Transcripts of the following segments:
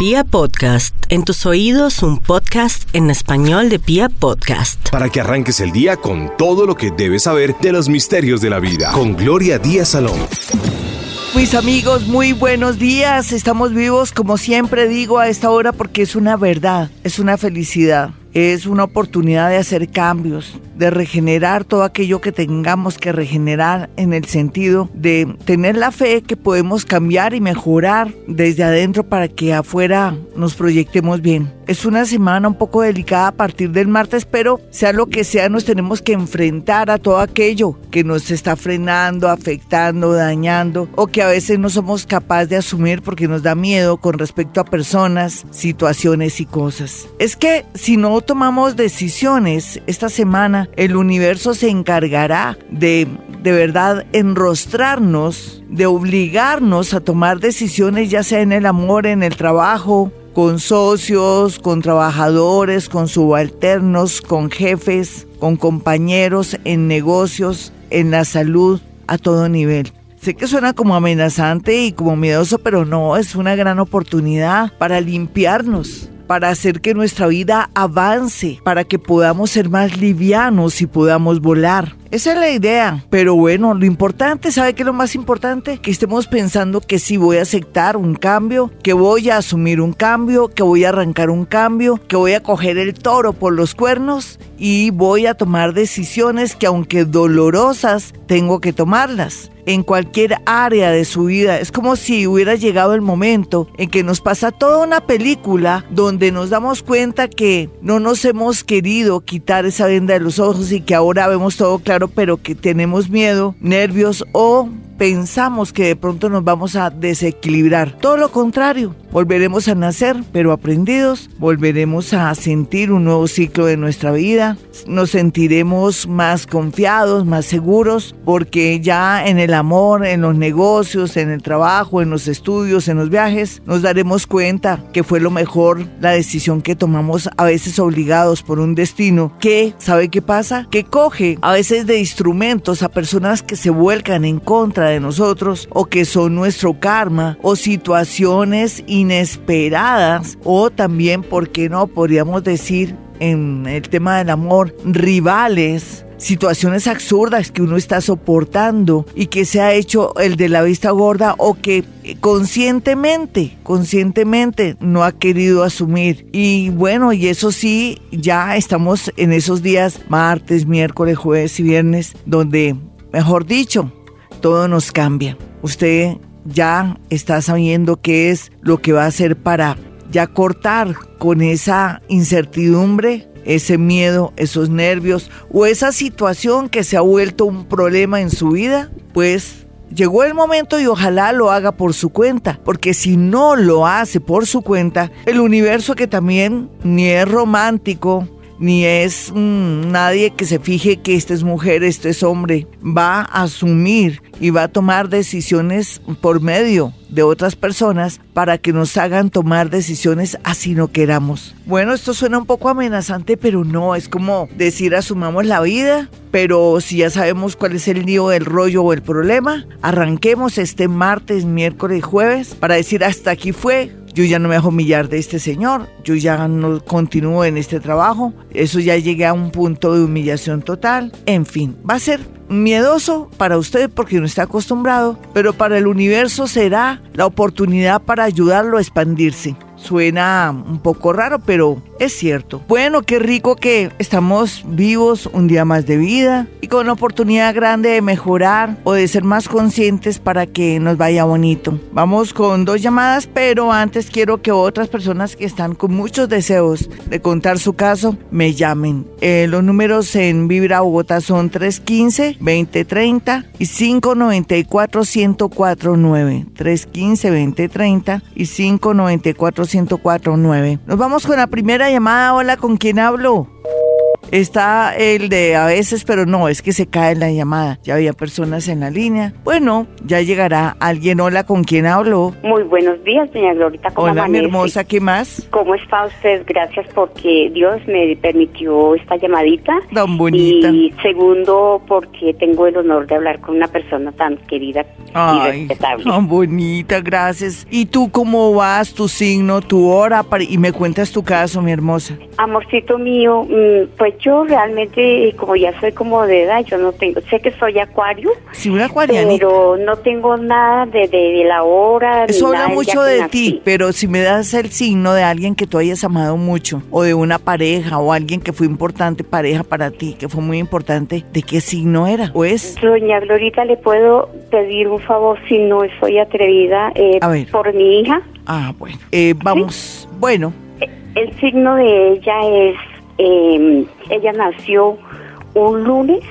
Pia Podcast, en tus oídos un podcast en español de Pia Podcast. Para que arranques el día con todo lo que debes saber de los misterios de la vida. Con Gloria Díaz Salón. Mis amigos, muy buenos días. Estamos vivos, como siempre digo, a esta hora porque es una verdad, es una felicidad es una oportunidad de hacer cambios, de regenerar todo aquello que tengamos que regenerar en el sentido de tener la fe que podemos cambiar y mejorar desde adentro para que afuera nos proyectemos bien. Es una semana un poco delicada a partir del martes, pero sea lo que sea, nos tenemos que enfrentar a todo aquello que nos está frenando, afectando, dañando o que a veces no somos capaces de asumir porque nos da miedo con respecto a personas, situaciones y cosas. Es que si no tomamos decisiones esta semana, el universo se encargará de de verdad enrostrarnos, de obligarnos a tomar decisiones ya sea en el amor, en el trabajo, con socios, con trabajadores, con subalternos, con jefes, con compañeros, en negocios, en la salud, a todo nivel. Sé que suena como amenazante y como miedoso, pero no, es una gran oportunidad para limpiarnos, para hacer que nuestra vida avance, para que podamos ser más livianos y podamos volar. Esa es la idea. Pero bueno, lo importante, ¿sabe qué es lo más importante? Que estemos pensando que sí voy a aceptar un cambio, que voy a asumir un cambio, que voy a arrancar un cambio, que voy a coger el toro por los cuernos y voy a tomar decisiones que aunque dolorosas, tengo que tomarlas en cualquier área de su vida. Es como si hubiera llegado el momento en que nos pasa toda una película donde nos damos cuenta que no nos hemos querido quitar esa venda de los ojos y que ahora vemos todo claro, pero que tenemos miedo, nervios o pensamos que de pronto nos vamos a desequilibrar. Todo lo contrario, volveremos a nacer, pero aprendidos, volveremos a sentir un nuevo ciclo de nuestra vida, nos sentiremos más confiados, más seguros, porque ya en el amor, en los negocios, en el trabajo, en los estudios, en los viajes, nos daremos cuenta que fue lo mejor la decisión que tomamos a veces obligados por un destino que, ¿sabe qué pasa? Que coge a veces de instrumentos a personas que se vuelcan en contra de nosotros o que son nuestro karma o situaciones inesperadas o también, ¿por qué no? Podríamos decir en el tema del amor, rivales, situaciones absurdas que uno está soportando y que se ha hecho el de la vista gorda o que conscientemente, conscientemente no ha querido asumir. Y bueno, y eso sí, ya estamos en esos días, martes, miércoles, jueves y viernes, donde, mejor dicho, todo nos cambia. Usted ya está sabiendo qué es lo que va a hacer para ya cortar con esa incertidumbre, ese miedo, esos nervios o esa situación que se ha vuelto un problema en su vida, pues llegó el momento y ojalá lo haga por su cuenta, porque si no lo hace por su cuenta, el universo que también ni es romántico, ni es mm, nadie que se fije que esta es mujer, este es hombre. Va a asumir y va a tomar decisiones por medio de otras personas para que nos hagan tomar decisiones así no queramos. Bueno, esto suena un poco amenazante, pero no, es como decir asumamos la vida, pero si ya sabemos cuál es el lío, el rollo o el problema, arranquemos este martes, miércoles jueves para decir hasta aquí fue, yo ya no me dejo humillar de este señor, yo ya no continúo en este trabajo, eso ya llegué a un punto de humillación total, en fin, va a ser miedoso para usted porque no está acostumbrado, pero para el universo será la oportunidad para ayudarlo a expandirse. Suena un poco raro, pero es cierto. Bueno, qué rico que estamos vivos un día más de vida y con una oportunidad grande de mejorar o de ser más conscientes para que nos vaya bonito. Vamos con dos llamadas, pero antes quiero que otras personas que están con muchos deseos de contar su caso me llamen. Eh, los números en Vibra Bogotá son 315 2030 y 594 1049. 315 2030 y 594 1049. Nos vamos con la primera llamada. Hola, ¿con quién hablo? Está el de a veces, pero no, es que se cae la llamada. Ya había personas en la línea. Bueno, ya llegará alguien. Hola, ¿con quién hablo? Muy buenos días, doña Glorita. ¿cómo Hola, mi hermosa, ¿qué más? ¿Cómo está usted? Gracias porque Dios me permitió esta llamadita. Tan bonita. Y segundo, porque tengo el honor de hablar con una persona tan querida y respetable. Tan bonita, gracias. ¿Y tú cómo vas? ¿Tu signo, tu hora? Y me cuentas tu caso, mi hermosa. Amorcito mío, mm, pues yo realmente, como ya soy como de edad, yo no tengo, sé que soy acuario. Sí, un acuario. Pero no tengo nada de, de, la hora. Eso habla mucho de ti, pero si me das el signo de alguien que tú hayas amado mucho, o de una pareja, o alguien que fue importante pareja para ti, que fue muy importante, ¿de qué signo era? ¿O es? Doña Glorita, ¿le puedo pedir un favor si no soy atrevida? Eh, A ver. Por mi hija. Ah, bueno. Eh, vamos, bueno. El signo de ella es, em, ella nació un lunes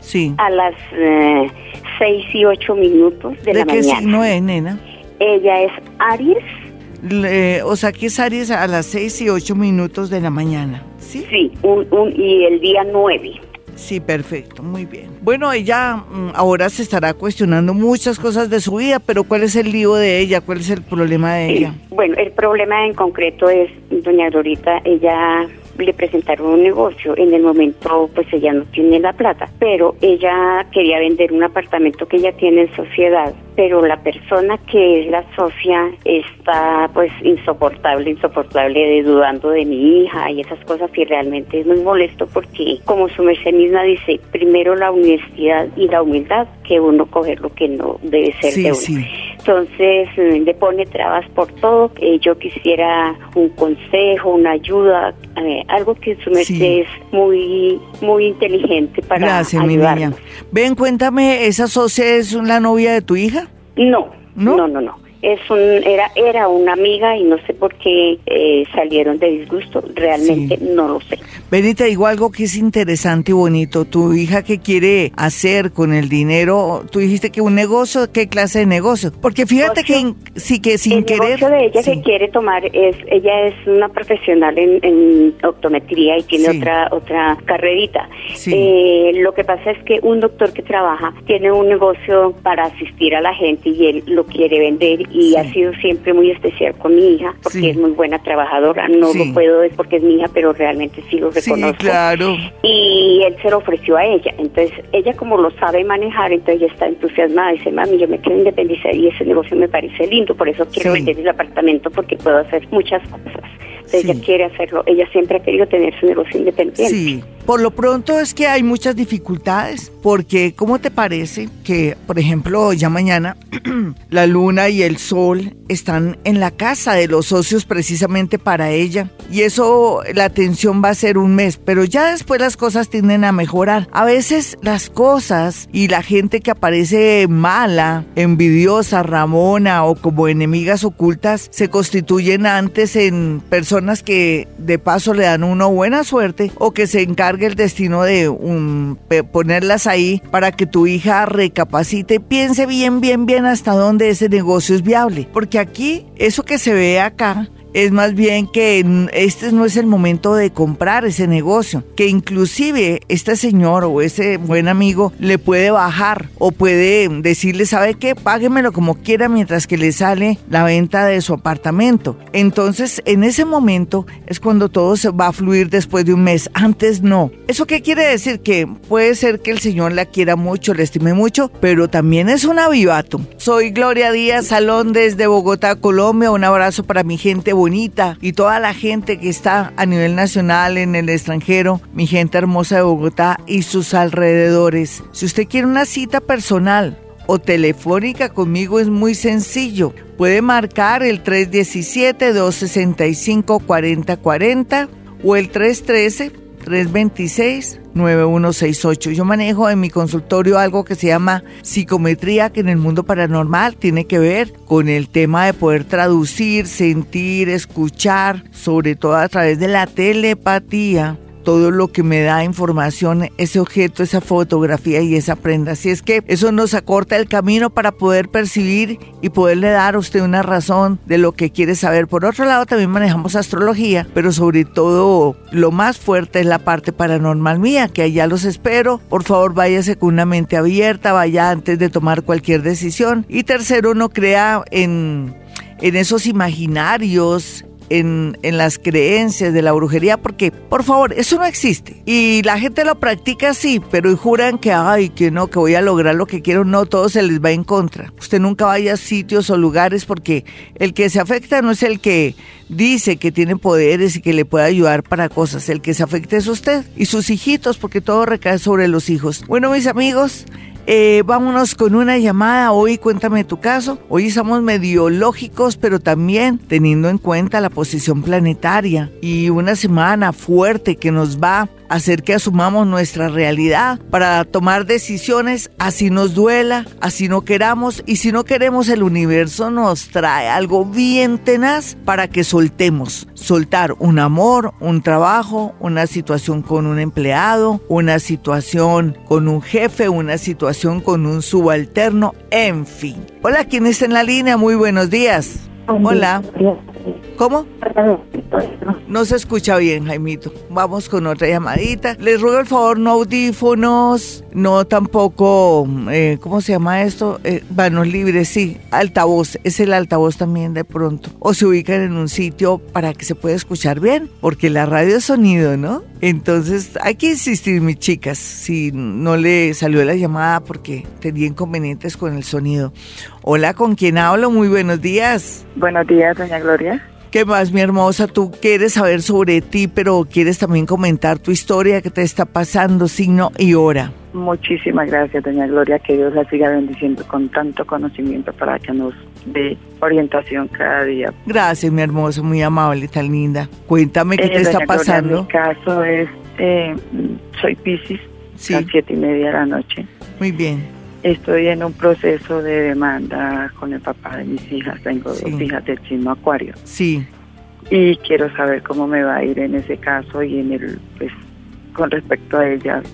sí. a las eh, seis y ocho minutos de, la mañana. ¿De qué signo es, nena? Ella es Aries. o sea, que es Aries a las seis y ocho minutos de la mañana, ¿sí? Sí, un, un, y el día nueve. Sí, perfecto, muy bien. Bueno, ella mm, ahora se estará cuestionando muchas cosas de su vida, pero ¿cuál es el lío de ella? ¿Cuál es el problema de ella? Bueno, el problema en concreto es, doña Dorita, ella le presentaron un negocio. En el momento, pues ella no tiene la plata, pero ella quería vender un apartamento que ella tiene en sociedad, pero la persona que es la socia está pues insoportable, insoportable de dudando de mi hija y esas cosas y realmente es muy molesto porque como su merced misma dice, primero la universidad y la humildad que uno coger lo que no debe ser de uno. Entonces mm, le pone trabas por todo. yo quisiera un consejo, una ayuda, eh, algo que su merced es muy muy inteligente para Gracias, mi niña. Ven, cuéntame, ¿esa socia es la novia de tu hija? No, no, no, no. no es un, era, era una amiga y no sé por qué eh, salieron de disgusto, realmente no lo sé. Benita, digo algo que es interesante y bonito. Tu hija, ¿qué quiere hacer con el dinero? Tú dijiste que un negocio, ¿qué clase de negocio? Porque fíjate que sí que sin el querer. El de ella que quiere tomar es, ella es una profesional en, optometría y tiene otra otra carrerita. Eh, lo que pasa es que un doctor que trabaja tiene un negocio para asistir a la gente y él lo quiere vender y ha sido siempre muy especial con mi hija porque es muy buena trabajadora. No lo puedo decir porque es mi hija, pero realmente sí lo reconozco. claro. Y él se lo ofreció a ella. Entonces, ella como lo sabe manejar, entonces ella está entusiasmada. Dice, mami, yo me quiero independizar y ese negocio me parece lindo, por eso quiero vender el apartamento porque puedo hacer muchas cosas. Ella quiere hacerlo. Ella siempre ha querido tener su negocio independiente. Sí. Por lo pronto es que hay muchas dificultades, porque ¿cómo te parece que, por ejemplo, ya mañana la luna y el sol están en la casa de los socios precisamente para ella? Y eso, la atención va a ser un mes, pero ya después las cosas tienden a mejorar. A veces las cosas y la gente que aparece mala, envidiosa, ramona o como enemigas ocultas, se constituyen antes en personas que de paso le dan uno buena suerte o que se encargan el destino de ponerlas ahí para que tu hija recapacite piense bien, bien, bien hasta dónde ese negocio es viable. Porque aquí, eso que se ve acá, es más bien que este no es el momento de comprar ese negocio, que inclusive este señor o ese buen amigo le puede bajar o puede decirle, ¿sabe qué? Páguemelo como quiera mientras que le sale la venta de su apartamento. Entonces, en ese momento es cuando todo se va a fluir después de un mes, antes no. ¿Eso qué quiere decir? Que puede ser que el señor la quiera mucho, le estime mucho, pero también es un avivato. Soy Gloria Díaz Salón desde Bogotá, Colombia. Un abrazo para mi gente bonita y toda la gente que está a nivel nacional, en el extranjero, mi gente hermosa de Bogotá y sus alrededores. Si usted quiere una cita personal, o telefónica conmigo es muy sencillo. Puede marcar el 317-265-4040 o el 313-326-9168. Yo manejo en mi consultorio algo que se llama psicometría, que en el mundo paranormal tiene que ver con el tema de poder traducir, sentir, escuchar, sobre todo a través de la telepatía todo lo que me da información, ese objeto, esa fotografía y esa prenda. Así es que eso nos acorta el camino para poder percibir y poderle dar a usted una razón de lo que quiere saber. Por otro lado, también manejamos astrología, pero sobre todo lo más fuerte es la parte paranormal mía, que allá los espero. Por favor, váyase con una mente abierta, vaya antes de tomar cualquier decisión. Y tercero, no crea en, en esos imaginarios, en, las creencias de la brujería, porque, por favor, eso no existe. Y la gente lo practica así, pero juran que, ay, que no, que voy a lograr lo que quiero, no, todo se les va en contra. Usted nunca vaya a sitios o lugares porque el que se afecta no es el que dice que tiene poderes y que le puede ayudar para cosas, el que se afecta es usted y sus hijitos, porque todo recae sobre los hijos. Bueno, mis amigos, eh, vámonos con una llamada. Hoy cuéntame tu caso. Hoy estamos medio lógicos, pero también teniendo en cuenta la posición planetaria y una semana fuerte que nos va hacer que asumamos nuestra realidad para tomar decisiones así nos duela, así no queramos y si no queremos el universo nos trae algo bien tenaz para que soltemos, soltar un amor, un trabajo, una situación con un empleado, una situación con un jefe, una situación con un subalterno, en fin. Hola, ¿quién está en la línea? Muy buenos días. Hola. ¿Cómo? No se escucha bien, Jaimito. Vamos con otra llamadita. Les ruego el favor, no audífonos, no tampoco, eh, ¿cómo se llama esto? Eh, vanos libres, sí. Altavoz, es el altavoz también de pronto. O se ubican en un sitio para que se pueda escuchar bien, porque la radio es sonido, ¿no? Entonces hay que insistir, mis chicas, si no le salió la llamada porque tenía inconvenientes con el sonido. Hola, ¿con quién hablo? Muy buenos días. Buenos días, doña Gloria. ¿Qué más, mi hermosa? Tú quieres saber sobre ti, pero quieres también comentar tu historia, qué te está pasando, signo y hora. Muchísimas gracias, doña Gloria, que Dios la siga bendiciendo con tanto conocimiento para que nos dé orientación cada día. Gracias, mi hermosa, muy amable, tan linda. Cuéntame qué Eh, te está doña Gloria, pasando. mi caso es, eh, soy Piscis, Sí. a las siete y media de la noche. Muy bien. Estoy en un proceso de demanda con el papá de mis hijas. Tengo Sí. dos hijas del signo Acuario. Sí. Y quiero saber cómo me va a ir en ese caso y en el, pues, con respecto a ellas,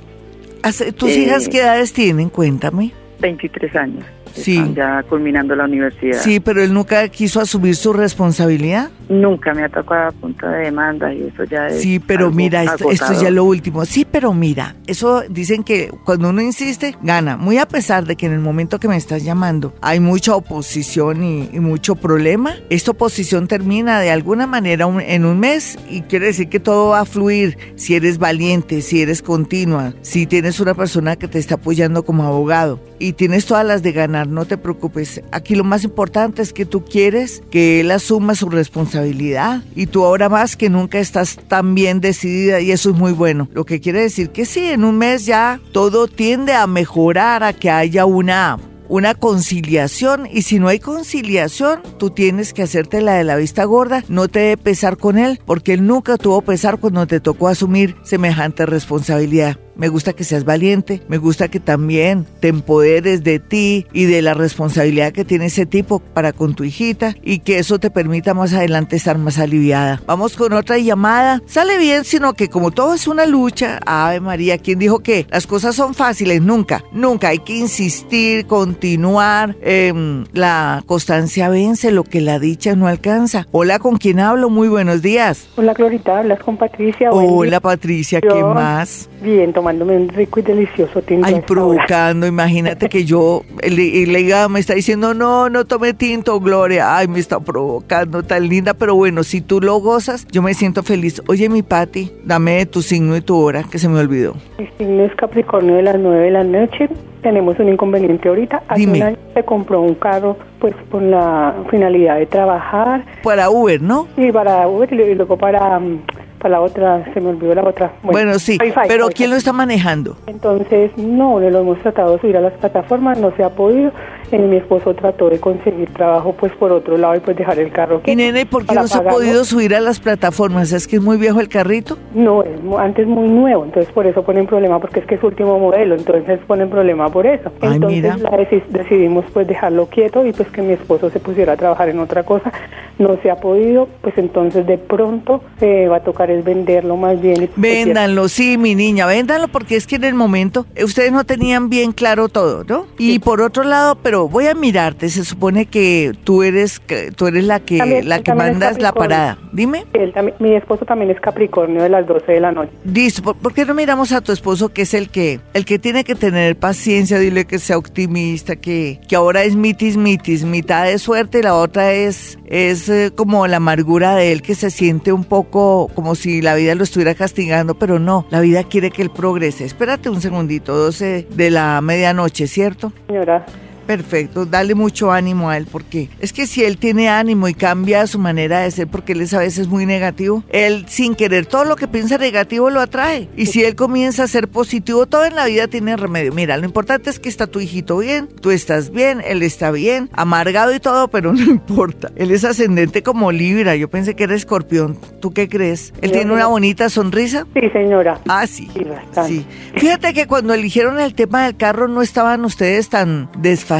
¿Tus Eh, hijas qué edades tienen? Cuéntame. 23 años. Sí. Están ya culminando la universidad. Sí, pero él nunca quiso asumir su responsabilidad. Nunca me ha tocado a punta de demanda y eso ya es. Sí, pero mira, esto, esto es ya lo último. Sí, pero mira, eso dicen que cuando uno insiste, gana. Muy a pesar de que en el momento que me estás llamando hay mucha oposición y, y mucho problema, esta oposición termina de alguna manera un- en un mes y quiere decir que todo va a fluir si eres valiente, si eres continua, si tienes una persona que te está apoyando como abogado y tienes todas las de ganar, no te preocupes. Aquí lo más importante es que tú quieres que él asuma su responsabilidad y tú ahora más que nunca estás tan bien decidida y eso es muy bueno. Lo que quiere decir que sí, en un mes ya todo tiende a mejorar, a que haya una una conciliación y si no hay conciliación, tú tienes que hacerte la de la vista gorda, no te debe pesar con él, porque él nunca tuvo pesar cuando te tocó asumir semejante responsabilidad. Me gusta que seas valiente, me gusta que también te empoderes de ti y de la responsabilidad que tiene ese tipo para con tu hijita y que eso te permita más adelante estar más aliviada. Vamos con otra llamada. Sale bien, sino que como todo es una lucha, Ave María, ¿quién dijo que las cosas son fáciles? Nunca, nunca. Hay que insistir, continuar. em, la constancia vence lo que la dicha no alcanza. Hola, ¿con quién hablo? Muy buenos días. Hola Glorita, hablas con Patricia. Hola. Patricia, ¿qué Yo- más? Bien, tomándome un rico y delicioso tinto. Ay, provocando, imagínate que yo, hígado me está diciendo, no, no tome tinto, Gloria. Ay, me está provocando, tan linda, pero bueno, si tú lo gozas, yo me siento feliz. Oye, mi Pati, dame tu signo y tu hora, que se me olvidó. Mi signo es Capricornio de las 9 de la noche. Tenemos un inconveniente ahorita. Hace Dime. un año se compró un carro pues con la finalidad de trabajar Para Uber, ¿no? y para Uber y luego para, mm, para la otra, se me olvidó la otra. Bueno, sí, pero Wi-Fi. ¿quién lo está manejando? Entonces, no, lo hemos tratado de subir a las plataformas, no se ha podido. Eh, mi esposo trató de conseguir trabajo pues por otro lado y pues dejar el carro. Y quieto nene, ¿por qué no se ha podido subir a las plataformas? ¿Es que es muy viejo el carrito? No, es antes muy nuevo, entonces por eso ponen problema, porque es que es último modelo, entonces ponen problema por eso. Ay, entonces mira. la deci- decidimos pues dejarlo quieto y pues que mi esposo se pusiera a trabajar en otra cosa. No se ha podido, pues entonces de pronto eh, va a tocar es es venderlo más bien. y- Véndanlo, sí, mi niña, véndanlo porque es que en el momento eh, ustedes no tenían bien claro todo, ¿no? Y por otro lado, pero voy a mirarte, se supone que tú eres tú eres la que También- la que mandas la parada. Dime. Él también, mi esposo también es Capricornio de las 12 de la noche. Listo, ¿por, por qué no miramos a tu esposo que es el que el que tiene que tener paciencia, dile que sea optimista, que, que ahora es mitis mitis, mitad de suerte y la otra es es eh, como la amargura de él que se siente un poco como si la vida lo estuviera castigando, pero no, la vida quiere que él progrese. Espérate un segundito, 12 de la medianoche, ¿cierto? Señora, Perfecto, dale mucho ánimo a él porque es que si él tiene ánimo y cambia su manera de ser porque él es a veces muy negativo, él sin querer todo lo que piensa negativo lo atrae. Y si él comienza a ser positivo, todo en la vida tiene remedio. Mira, lo importante es que está tu hijito bien, tú estás bien, él está bien, amargado y todo, pero no importa. Él es ascendente como Libra, yo pensé que era escorpión. ¿Tú qué crees? ¿Él Yo tiene una bonita sonrisa? sí, señora. Ah, sí. Sí. Sí. Fíjate que cuando eligieron el tema del carro no estaban ustedes tan desfasados.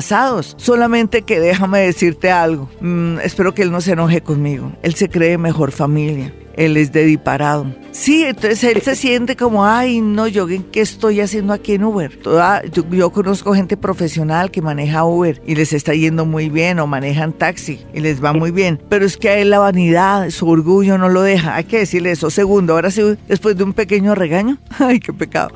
Solamente que déjame decirte algo. Mm, espero que él no se enoje conmigo. Él se cree mejor familia. Él es de disparado. Sí, entonces él se siente como, ay, no, yo qué estoy haciendo aquí en Uber. Toda, yo, yo conozco gente profesional que maneja Uber y les está yendo muy bien o manejan taxi y les va muy bien. Pero es que a él la vanidad, su orgullo no lo deja. Hay que decirle eso. Segundo, ahora sí, después de un pequeño regaño, ay, qué pecado,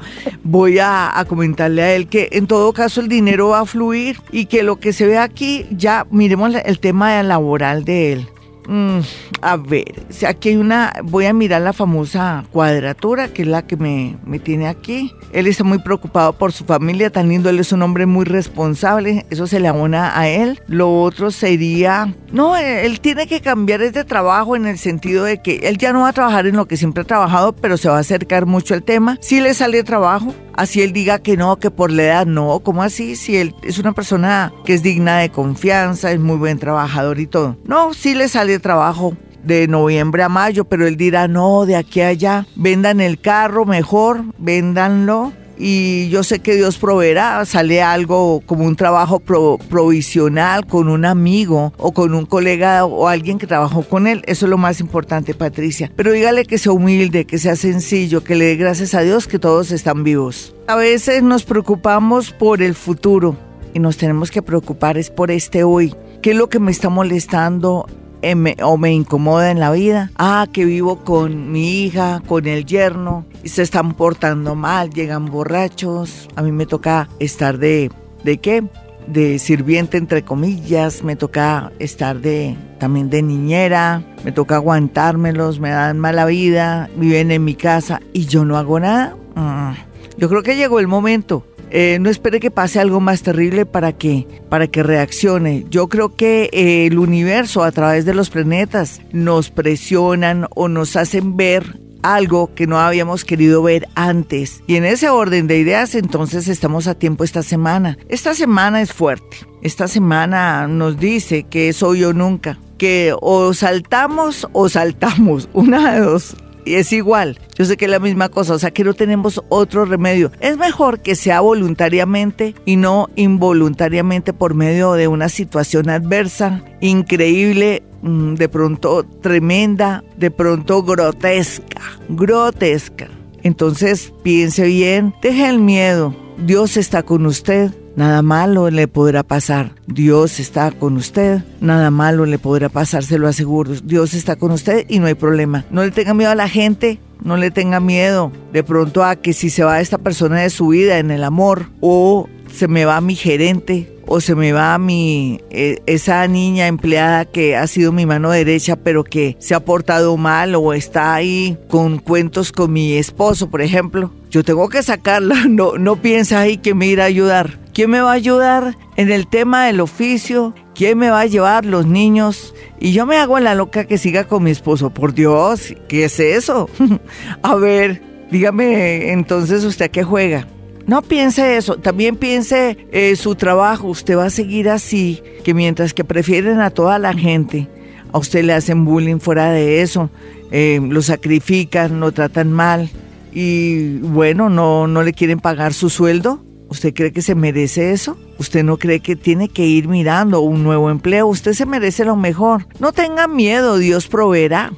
voy a, a comentarle a él que en todo caso el dinero va a fluir y que lo que se ve aquí, ya miremos el tema laboral de él. Mm, a ver, si aquí hay una, voy a mirar la famosa cuadratura, que es la que me, me tiene aquí. Él está muy preocupado por su familia, tan lindo, él es un hombre muy responsable, eso se le abona a él. Lo otro sería, no, él, él tiene que cambiar este trabajo en el sentido de que él ya no va a trabajar en lo que siempre ha trabajado, pero se va a acercar mucho al tema. Si le sale trabajo, así él diga que no, que por la edad no, ¿cómo así? Si él es una persona que es digna de confianza, es muy buen trabajador y todo. No, sí le sale trabajo de noviembre a mayo, pero él dirá, no, de aquí a allá, vendan el carro mejor, véndanlo. Y yo sé que Dios proveerá, sale algo como un trabajo pro- provisional con un amigo o con un colega o alguien que trabajó con él. Eso es lo más importante, Patricia. Pero dígale que sea humilde, que sea sencillo, que le dé gracias a Dios que todos están vivos. A veces nos preocupamos por el futuro y nos tenemos que preocupar es por este hoy. ¿Qué es lo que me está molestando eh, me- o me incomoda en la vida? Ah, que vivo con mi hija, con el yerno y se están portando mal, llegan borrachos. A mí me toca estar de ¿de qué? De sirviente entre comillas, me toca estar de también de niñera, me toca aguantármelos, me dan mala vida, viven en mi casa y yo no hago nada. Mm, Yo creo que llegó el momento. Eh, no espere que pase algo más terrible para que, para que reaccione. Yo creo que eh, el universo a través de los planetas nos presionan o nos hacen ver algo que no habíamos querido ver antes. Y en ese orden de ideas, entonces estamos a tiempo esta semana. Esta semana es fuerte. Esta semana nos dice que es hoy o nunca. Que o saltamos o saltamos. Una de dos. Y es igual. Yo sé que es la misma cosa, o sea que no tenemos otro remedio. Es mejor que sea voluntariamente y no involuntariamente por medio de una situación adversa, increíble, mm, de pronto tremenda, de pronto grotesca, grotesca. Entonces piense bien, deje el miedo. Dios está con usted. Nada malo le podrá pasar. Dios está con usted. Nada malo le podrá pasar, se lo aseguro. Dios está con usted y no hay problema. No le tenga miedo a la gente. No le tenga miedo de pronto a que si se va esta persona de su vida en el amor o se me va mi gerente o se me va mi eh, esa niña empleada que ha sido mi mano derecha pero que se ha portado mal o está ahí con cuentos con mi esposo, por ejemplo. Yo tengo que sacarla, no no piensa ahí que me irá a ayudar. ¿Quién me va a ayudar en el tema del oficio? ¿Quién me va a llevar los niños? Y yo me hago en la loca que siga con mi esposo. Por Dios, ¿qué es eso? a ver, dígame entonces usted a qué juega. No piense eso, también piense eh, su trabajo. Usted va a seguir así, que mientras que prefieren a toda la gente, a usted le hacen bullying fuera de eso, eh, lo sacrifican, lo tratan mal y bueno, no, no le quieren pagar su sueldo. ¿Usted cree que se merece eso? ¿Usted no cree que tiene que ir mirando un nuevo empleo? Usted se merece lo mejor. No tenga miedo, Dios proveerá.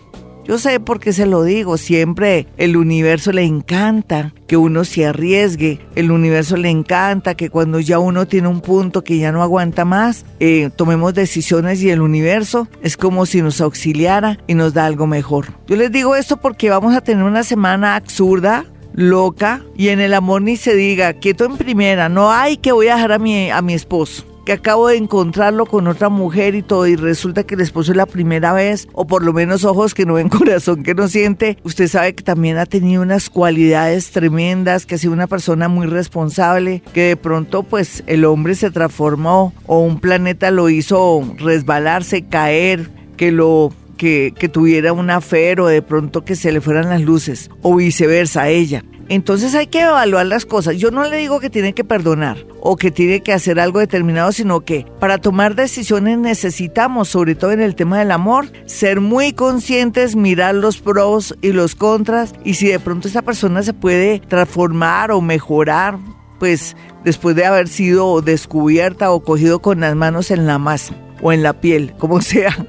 Yo sé por qué se lo digo, siempre el universo le encanta que uno se arriesgue, el universo le encanta que cuando ya uno tiene un punto que ya no aguanta más, eh, tomemos decisiones y el universo es como si nos auxiliara y nos da algo mejor. Yo les digo esto porque vamos a tener una semana absurda, loca y en el amor ni se diga, quieto en primera, no hay que voy a dejar a mi, a mi esposo que acabo de encontrarlo con otra mujer y todo, y resulta que el esposo es la primera vez, o por lo menos ojos que no ven, corazón que no siente, usted sabe que también ha tenido unas cualidades tremendas, que ha sido una persona muy responsable, que de pronto pues el hombre se transformó o un planeta lo hizo resbalarse, caer, que lo que, tuviera una fe o de pronto que se le fueran las luces o viceversa a ella. Entonces hay que evaluar las cosas. Yo no le digo que tiene que perdonar o que tiene que hacer algo determinado, sino que para tomar decisiones necesitamos, sobre todo en el tema del amor, ser muy conscientes, mirar los pros y los contras y si de pronto esa persona se puede transformar o mejorar, pues después de haber sido descubierta o cogido con las manos en la masa o en la piel, como sea.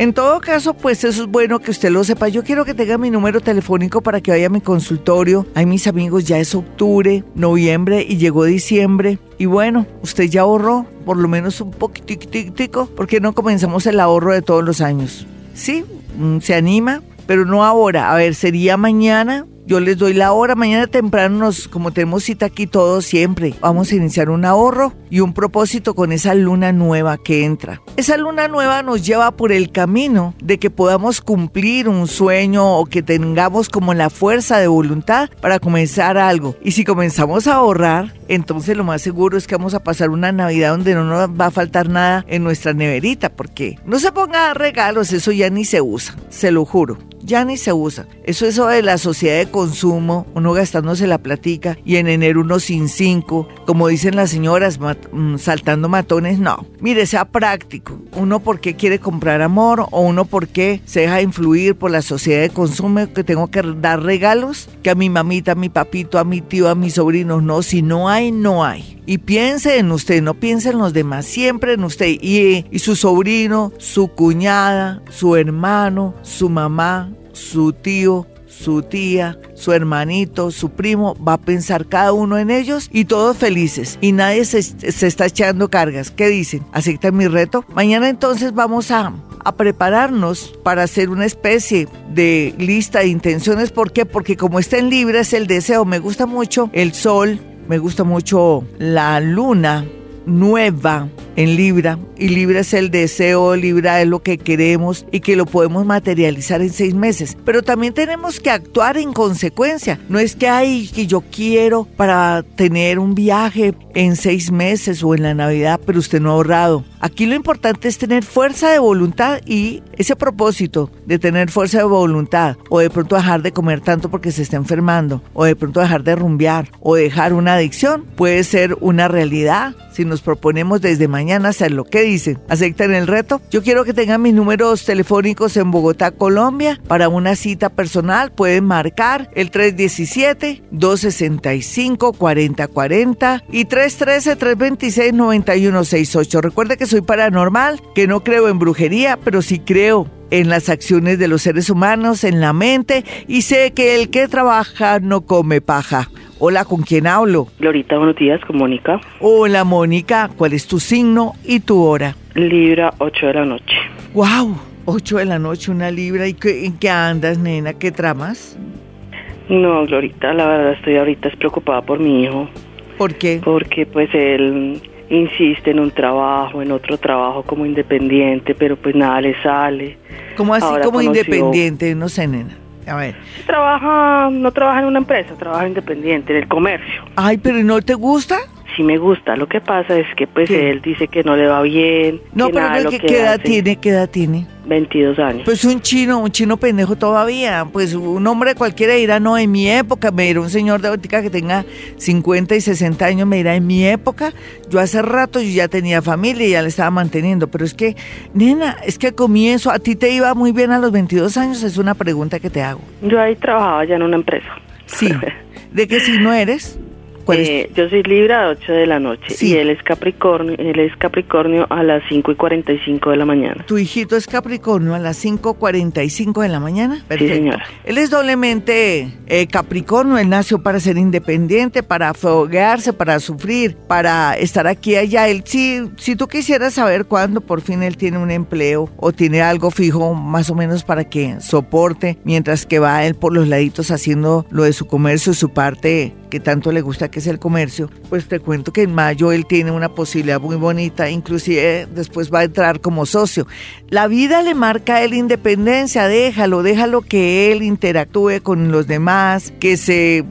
En todo caso, pues eso es bueno que usted lo sepa. Yo quiero que tenga mi número telefónico para que vaya a mi consultorio. Ay, mis amigos, ya es octubre, noviembre y llegó diciembre. Y bueno, usted ya ahorró por lo menos un poquitico, porque no comenzamos el ahorro de todos los años. Sí, mm, se anima, pero no ahora. A ver, sería mañana yo les doy la hora, mañana temprano, nos, como tenemos cita aquí todos siempre, vamos a iniciar un ahorro y un propósito con esa luna nueva que entra. Esa luna nueva nos lleva por el camino de que podamos cumplir un sueño o que tengamos como la fuerza de voluntad para comenzar algo. Y si comenzamos a ahorrar, entonces lo más seguro es que vamos a pasar una Navidad donde no nos va a faltar nada en nuestra neverita, porque no se ponga regalos, eso ya ni se usa, se lo juro ya ni se usa. Eso es eso de la sociedad de consumo, uno gastándose la platica y en enero uno sin cinco, como dicen las señoras, mm, saltando matones, no. Mire, sea práctico. Uno porque quiere comprar amor o uno porque se deja influir por la sociedad de consumo que tengo que dar regalos, que a mi mamita, a mi papito, a mi tío, a mis sobrinos, no, si no hay, no hay. Y piense en usted, no piense en los demás, siempre en usted. Y, y su sobrino, su cuñada, su hermano, su mamá, su tío, su tía, su hermanito, su primo, va a pensar cada uno en ellos y todos felices. Y nadie se, está echando cargas. ¿Qué dicen? ¿Aceptan mi reto? Mañana entonces vamos a, a prepararnos para hacer una especie de lista de intenciones. ¿Por qué? Porque como está en Libra es el deseo. Me gusta mucho el sol, me gusta mucho la luna nueva en Libra y Libra es el deseo, Libra es lo que queremos y que lo podemos materializar en seis meses. Pero también tenemos que actuar en consecuencia. No es que hay que yo quiero para tener un viaje en seis meses o en la Navidad, pero usted no ha ahorrado. Aquí lo importante es tener fuerza de voluntad y ese propósito de tener fuerza de voluntad o de pronto dejar de comer tanto porque se está enfermando o de pronto dejar de rumbear o dejar una adicción puede ser una realidad si nos proponemos desde mañana hacerlo. ¿Qué dicen? ¿Aceptan el reto? Yo quiero que tengan mis números telefónicos en Bogotá, Colombia. Para una cita personal pueden marcar el 317-265-4040 y 313-326-9168. Recuerde que soy paranormal, que no creo en brujería, pero sí creo en las acciones de los seres humanos, en la mente, y sé que el que trabaja no come paja. Hola, ¿con quién hablo? Glorita, buenos días, con Mónica. Hola, Mónica, ¿cuál es tu signo y tu hora? Libra, 8 de la noche. ¡Wow! 8 de la noche, una libra. ¿Y qué, en qué andas, nena? ¿Qué tramas? No, Glorita, la verdad estoy ahorita es preocupada por mi hijo. ¿Por qué? Porque pues él insiste en un trabajo, en otro trabajo como independiente, pero pues nada le sale. ¿Cómo así como independiente? No sé, nena. A ver. Trabaja, no trabaja en una empresa, trabaja independiente, en el comercio. Ay, pero ¿no te gusta? Sí me gusta, lo que pasa es que pues él dice que no le va bien. No, que pero nada lo ¿qué, que qué edad tiene? ¿Qué edad tiene? 22 años. Pues un chino, un chino pendejo todavía. Pues un hombre cualquiera dirá, no, en mi época, me dirá un señor de óptica que tenga 50 y 60 años, me dirá, en mi época, yo hace rato yo ya tenía familia y ya le estaba manteniendo. Pero es que, nena, es que al comienzo, ¿a ti te iba muy bien a los 22 años? Es una pregunta que te hago. Yo ahí trabajaba ya en una empresa. Sí. ¿De qué signo eres? Eh, yo soy Libra a 8 de la noche y él es Capricornio, él es Capricornio a las 5 y 45 de la mañana. ¿Tu hijito es Capricornio a las 5 y 45 de la mañana? Perfecto. Sí, señora. Él es doblemente eh, Capricornio, él nació para ser independiente, para foguearse, para sufrir, para estar aquí allá. Él, si, si tú quisieras saber cuándo por fin él tiene un empleo o tiene algo fijo más o menos para que soporte, mientras que va él por los laditos haciendo lo de su comercio, su parte que tanto le gusta que es el comercio, pues te cuento que en mayo él tiene una posibilidad muy bonita, inclusive después va a entrar como socio. La vida le marca a él independencia, déjalo, déjalo que él interactúe con los demás, que se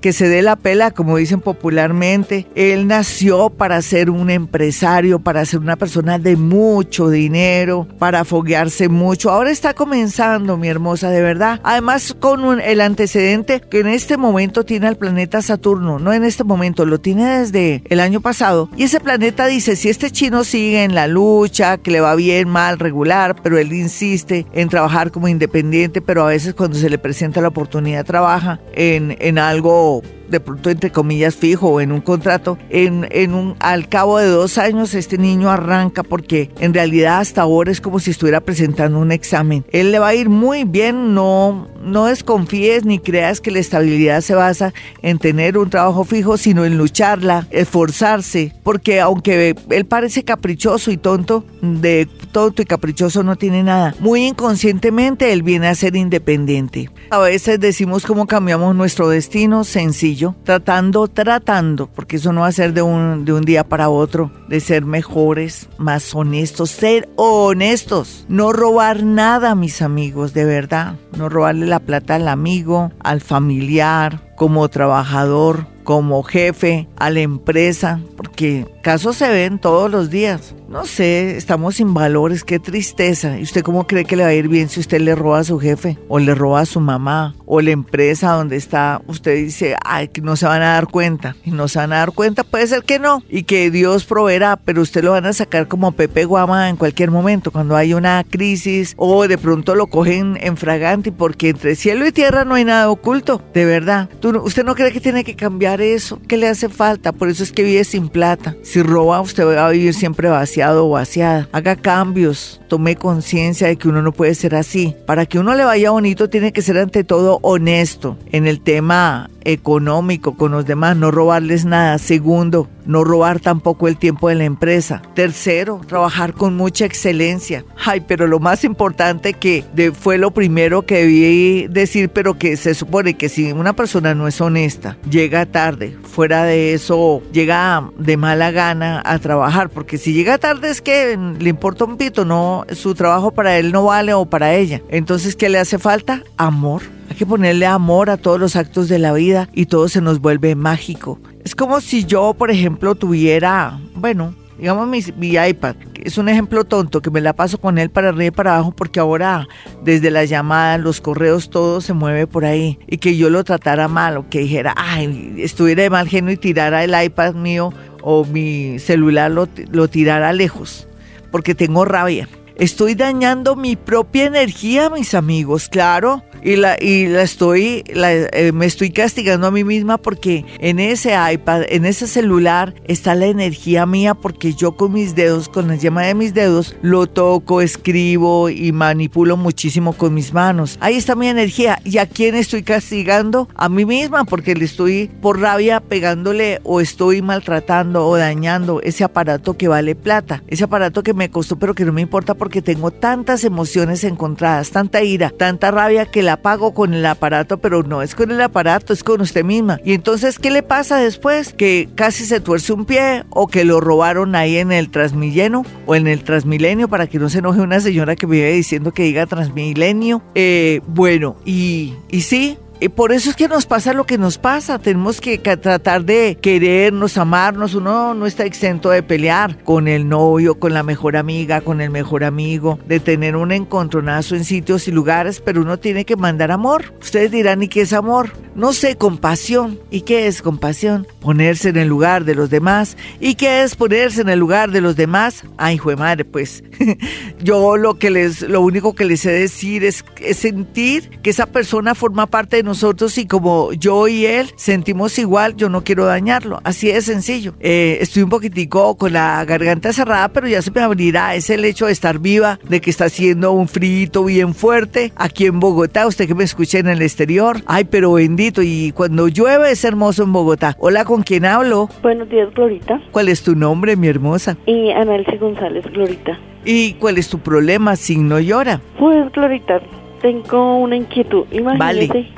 que se dé la pela, como dicen popularmente. Él nació para ser un empresario, para ser una persona de mucho dinero, para foguearse mucho. Ahora está comenzando, mi hermosa, de verdad. Además, con el antecedente que en este momento tiene al planeta Saturno, no en este momento, lo tiene desde el año pasado. Y ese planeta dice, si este chino sigue en la lucha, que le va bien, mal, regular, pero él insiste en trabajar como independiente, pero a veces cuando se le presenta la oportunidad trabaja en, en algo de pronto entre comillas fijo o en un contrato, en, en un, al cabo de dos años este niño arranca porque en realidad hasta ahora es como si estuviera presentando un examen. Él le va a ir muy bien, no, no desconfíes ni creas que la estabilidad se basa en tener un trabajo fijo, sino en lucharla, esforzarse, porque aunque él parece caprichoso y tonto, de tonto y caprichoso no tiene nada. Muy inconscientemente él viene a ser independiente. A veces decimos cómo cambiamos nuestro destino, sencillo tratando, tratando, porque eso no va a ser de un, de un día para otro, de ser mejores, más honestos, ser honestos, no robar nada, mis amigos, de verdad, no robarle la plata al amigo, al familiar, como trabajador, como jefe, a la empresa, porque casos se ven todos los días. No sé, estamos sin valores, qué tristeza. ¿Y usted cómo cree que le va a ir bien si usted le roba a su jefe o le roba a su mamá o la empresa donde está? Usted dice, ay, que no se van a dar cuenta. Y no se van a dar cuenta, puede ser que no. Y que Dios proveerá, pero usted lo van a sacar como Pepe Guama en cualquier momento, cuando hay una crisis o de pronto lo cogen en fragante porque entre cielo y tierra no hay nada oculto, de verdad. ¿Usted no cree que tiene que cambiar eso? ¿Qué le hace falta? Por eso es que vive sin plata. Si roba, usted va a vivir siempre o vaciada. Haga cambios. Tome conciencia de que uno no puede ser así. Para que uno le vaya bonito, tiene que ser ante todo honesto en el tema económico con los demás, no robarles nada. Segundo, no robar tampoco el tiempo de la empresa. Tercero, trabajar con mucha excelencia. Ay, pero lo más importante que fue lo primero que debí decir, pero que se supone que si una persona no es honesta, llega tarde, fuera de eso, llega de mala gana a trabajar, porque si llega tarde es que le importa un pito, no, su trabajo para él no vale o para ella. Entonces, ¿qué le hace falta? Amor hay que ponerle amor a todos los actos de la vida y todo se nos vuelve mágico. Es como si yo, por ejemplo, tuviera, bueno, digamos mi, iPad, es un ejemplo tonto que me la paso con él para arriba y para abajo porque ahora desde las llamadas, los correos, todo se mueve por ahí y que yo lo tratara mal o que dijera, ay, estuviera de mal genio y tirara el iPad mío o mi celular lo, lo tirara lejos porque tengo rabia. Estoy dañando mi propia energía, mis amigos, claro y la y la estoy eh, me estoy castigando a mí misma porque en ese iPad, en ese celular está la energía mía porque yo con mis dedos, con la llama de mis dedos lo toco, escribo y manipulo muchísimo con mis manos. Ahí está mi energía y a quién estoy castigando? A mí misma porque le estoy por rabia pegándole o estoy maltratando o dañando ese aparato que vale plata, ese aparato que me costó pero que no me importa porque tengo tantas emociones encontradas, tanta ira, tanta rabia que la pago con el aparato, pero no es con el aparato, es con usted misma. Y entonces, ¿qué le pasa después? Que casi se tuerce un pie o que lo robaron ahí en el Transmilleno o en el Transmilenio para que no se enoje una señora que vive diciendo que diga Transmilenio. Eh, bueno, y, y sí, por eso es que nos pasa lo que nos pasa. Tenemos que tratar de querernos, amarnos. Uno no está exento de pelear con el novio, con la mejor amiga, con el mejor amigo, de tener un encontronazo en sitios y lugares, pero uno tiene que mandar amor. Ustedes dirán, ¿y qué es amor? No sé, compasión. ¿Y qué es compasión? Ponerse en el lugar de los demás. ¿Y qué es ponerse en el lugar de los demás? Ay, hijo de madre, pues yo lo que les, lo único que les sé decir es, es sentir que esa persona forma parte de nosotros y como yo y él sentimos igual, yo no quiero dañarlo. Así de sencillo. Eh, estoy un poquitico con la garganta cerrada, pero ya se me abrirá. Es el hecho de estar viva, de que está haciendo un frito bien fuerte aquí en Bogotá. Usted que me escucha en el exterior. Ay, pero bendito. Y cuando llueve es hermoso en Bogotá. Hola, ¿con quién hablo? Buenos días, Glorita. ¿Cuál es tu nombre, mi hermosa? Y Analce González, Glorita. ¿Y cuál es tu problema? Signo llora. Pues, Glorita, tengo una inquietud. Imagínate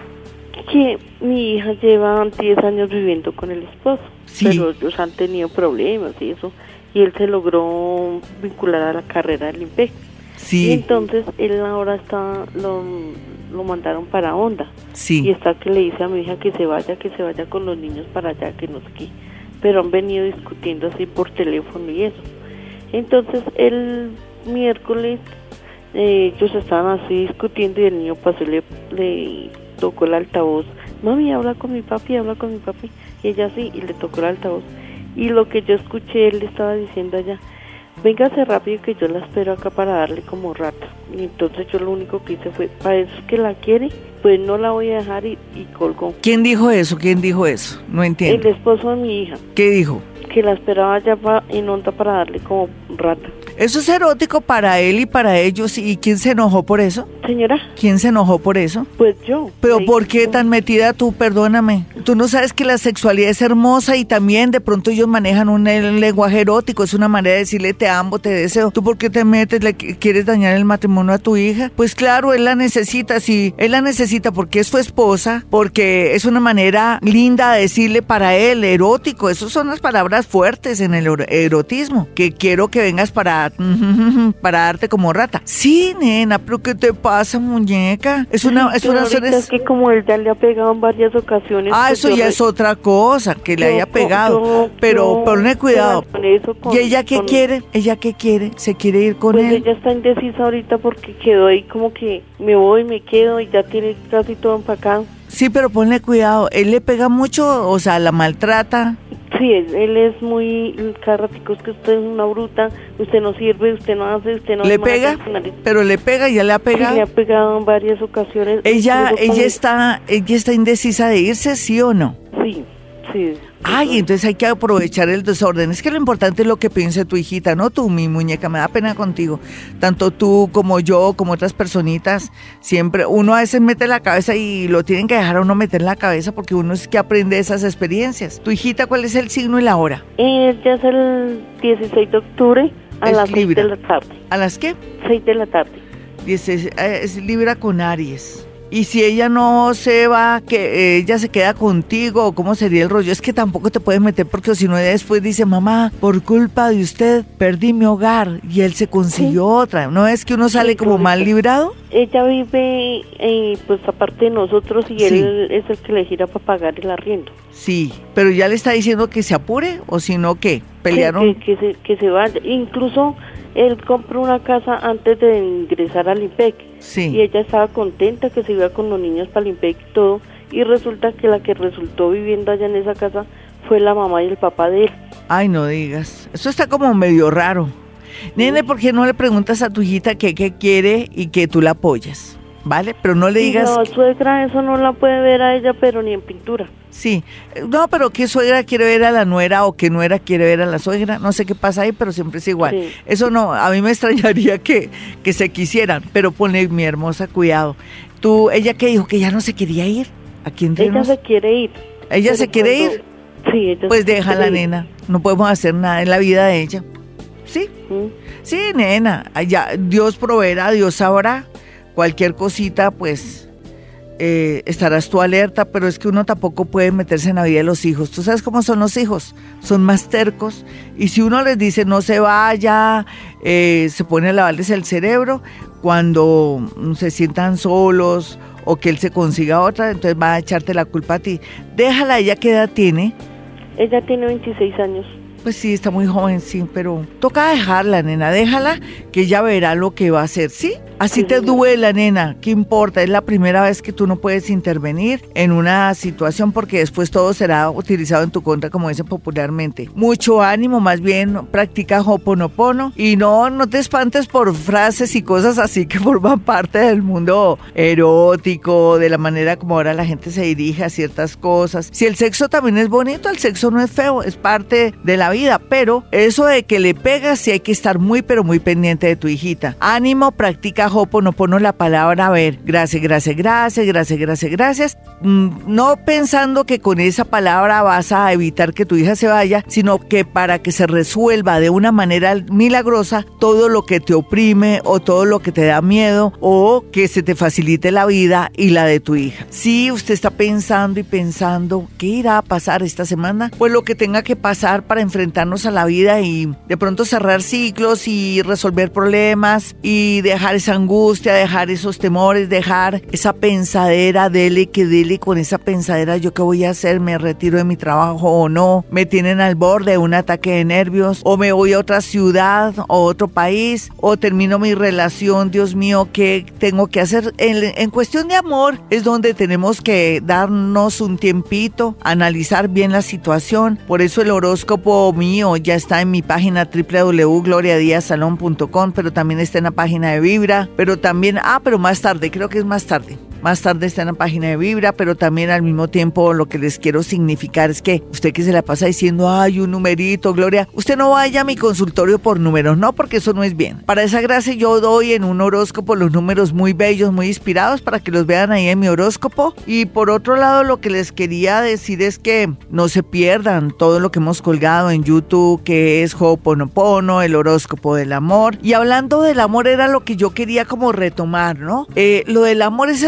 que mi hija lleva 10 años viviendo con el esposo, Sí. pero ellos han tenido problemas y eso, y él se logró vincular a la carrera del IMPEC. Y Sí, entonces él ahora está, lo, lo mandaron para Onda. Y sí. está que le dice a mi hija que se vaya, que se vaya con los niños para allá, que no sé qué. Pero han venido discutiendo así por teléfono y eso. Entonces el miércoles eh, ellos estaban así discutiendo y el niño pasó y le, le tocó el altavoz. Mami, habla con mi papi, habla con mi papi. Y ella sí, y le tocó el altavoz. Y lo que yo escuché, él le estaba diciendo allá, véngase rápido que yo la espero acá para darle como rata. Y entonces yo lo único que hice fue, para eso es que la quiere, pues no la voy a dejar y, y colgó. ¿Quién dijo eso? ¿Quién dijo eso? No El entiendo. esposo de mi hija, ¿Qué dijo? que la esperaba pa- en onda para darle como rata. Eso es erótico para él y para ellos. ¿Y quién se enojó por eso? Señora, ¿Quién se enojó por eso? pues yo. Pero le ¿por qué tan metida tú? Perdóname. Tú no sabes que la sexualidad es hermosa y también de pronto ellos manejan un lenguaje erótico. Es una manera de decirle te amo, te deseo. ¿Tú por qué te metes? ¿Le qu- quieres dañar el matrimonio a tu hija? Pues claro, él la necesita. Sí, él la necesita porque es su esposa, porque es una manera linda de decirle para él, erótico. Esas son las palabras fuertes en el ero- erotismo. Que quiero que vengas para, para darte como rata. Sí, nena, pero ¿qué te pasa, muñeca? Es una, es una, ahorita es- que como él ya le ha pegado en varias ocasiones. Ah, pues eso ya es otra cosa, que le yo haya pegado. yo- pero ponle cuidado. con eso, con- ¿Y ella qué con- quiere? ¿Ella qué quiere? ¿Se quiere ir con Pues él? ella está indecisa ahorita porque quedó ahí como que me voy, me quedo y ya tiene casi todo empacado. Sí, pero ponle cuidado. ¿Él le pega mucho? O sea, ¿la maltrata? Sí, él, él es muy cada ratico es que usted es una bruta, usted no sirve, usted no hace, usted no ¿Le pega? ¿Pero le pega? ¿Ya le ha Sí, pegado? le ha pegado en varias ocasiones. ¿Ella, ella, está, ¿Ella está indecisa de irse, sí o no? Sí, sí. Ay, entonces hay que aprovechar el desorden. Es que lo importante es lo que piense tu hijita, no tú, mi muñeca. Me da pena contigo. Tanto tú como yo, como otras personitas, siempre uno a veces mete la cabeza y lo tienen que dejar a uno meter la cabeza porque uno es que aprende esas experiencias. Tu hijita, ¿cuál es el signo y la hora? Eh, ya es el 16 de octubre a Es las 6 Libra. de la tarde. ¿A las qué? 6 de la tarde. Dice, eh, es Libra con Aries. Y si ella no se va, que eh, ella se queda contigo, ¿o ¿cómo sería el rollo? Es que tampoco te puedes meter porque si no después dice, mamá, por culpa de usted perdí mi hogar y él se consiguió otra. ¿No es que uno sale Sí, como mal librado? Ella vive, eh, pues aparte de nosotros, y Sí. él es el que le gira para pagar el arriendo. Sí, pero ya le está diciendo que se apure o si no, ¿qué? ¿Pelearon? Que, que, se, que se vaya. Incluso él compró una casa antes de ingresar al IMPEC. Y Sí. ella estaba contenta que se iba con los niños para el IMPEC y todo. Y resulta que la que resultó viviendo allá en esa casa fue la mamá y el papá de él. Ay, no digas. Eso está como medio raro. Nene, ¿por qué no le preguntas a tu hijita qué, qué quiere y que tú la apoyas? ¿Vale? Pero no le digas... la suegra eso no la puede ver a ella, pero ni en pintura. Sí, Eh, no, pero qué suegra quiere ver a la nuera o qué nuera quiere ver a la suegra, no sé qué pasa ahí, pero siempre es igual. Sí. Eso no, a mí me extrañaría que, que se quisieran, pero ponle mi hermosa cuidado. Tú, ella que dijo que ya no se quería ir, aquí entre Ella se quiere ir. ¿Ella se quiere cuando- ir? Sí, ella Pues déjala, ir. nena, no podemos hacer nada en la vida de ella. Sí, Mm. sí, nena, allá Dios proveerá, Dios sabrá, cualquier cosita, pues eh, estarás tú alerta, pero es que uno tampoco puede meterse en la vida de los hijos. Tú sabes cómo son los hijos, son más tercos. Y si uno les dice no se vaya, eh, se pone a lavarles el cerebro, cuando mm, se sientan solos o que él se consiga otra, entonces va a echarte la culpa a ti. Déjala, ella qué edad tiene. Ella tiene 26 años. Pues sí, está muy joven, sí, pero toca dejarla, nena, déjala que ella verá lo que va a hacer, ¿sí? Así te duela, nena, ¿qué importa? Es la primera vez que tú no puedes intervenir en una situación porque después todo será utilizado en tu contra, como dicen popularmente. Mucho ánimo, más bien practica hoponopono y no, no te espantes por frases y cosas así que forman parte del mundo erótico, de la manera como ahora la gente se dirige a ciertas cosas. Si el sexo también es bonito, el sexo no es feo, es parte de la vida, pero eso de que le pegas sí hay que estar muy pero muy pendiente de tu hijita. Ánimo, practica Hoponopono la palabra a ver, gracias, gracias, gracias, gracias, gracias, gracias. Mm, no pensando que con esa palabra vas a evitar que tu hija se vaya, sino que para que se resuelva de una manera milagrosa todo lo que te oprime o todo lo que te da miedo o que se te facilite la vida y la de tu hija. Si usted está pensando y pensando qué irá a pasar esta semana, pues lo que tenga que pasar para enfrentarnos a la vida y de pronto cerrar ciclos y resolver problemas y dejar esa angustia, dejar esos temores, dejar esa pensadera, dele que dele con esa pensadera, yo qué voy a hacer, me retiro de mi trabajo o no, me tienen al borde de un ataque de nervios o me voy a otra ciudad o otro país o termino mi relación, Dios mío, ¿qué tengo que hacer? En, en cuestión de amor es donde tenemos que darnos un tiempito, analizar bien la situación, por eso el horóscopo mío ya está en mi página www.gloriadiasalon.com, pero también está en la página de Vibra, pero también, ah, pero más tarde, creo que es más tarde. Más tarde está en la página de Vibra, pero también al mismo tiempo lo que les quiero significar es que usted que se la pasa diciendo, ay, un numerito, Gloria, usted no vaya a mi consultorio por números, no, porque eso no es bien. Para esa gracia yo doy en un horóscopo los números muy bellos, muy inspirados para que los vean ahí en mi horóscopo. Y por otro lado, lo que les quería decir es que no se pierdan todo lo que hemos colgado en YouTube, que es Ho'oponopono, el horóscopo del amor. Y hablando del amor era lo que yo quería como retomar, ¿no? Eh, lo del amor es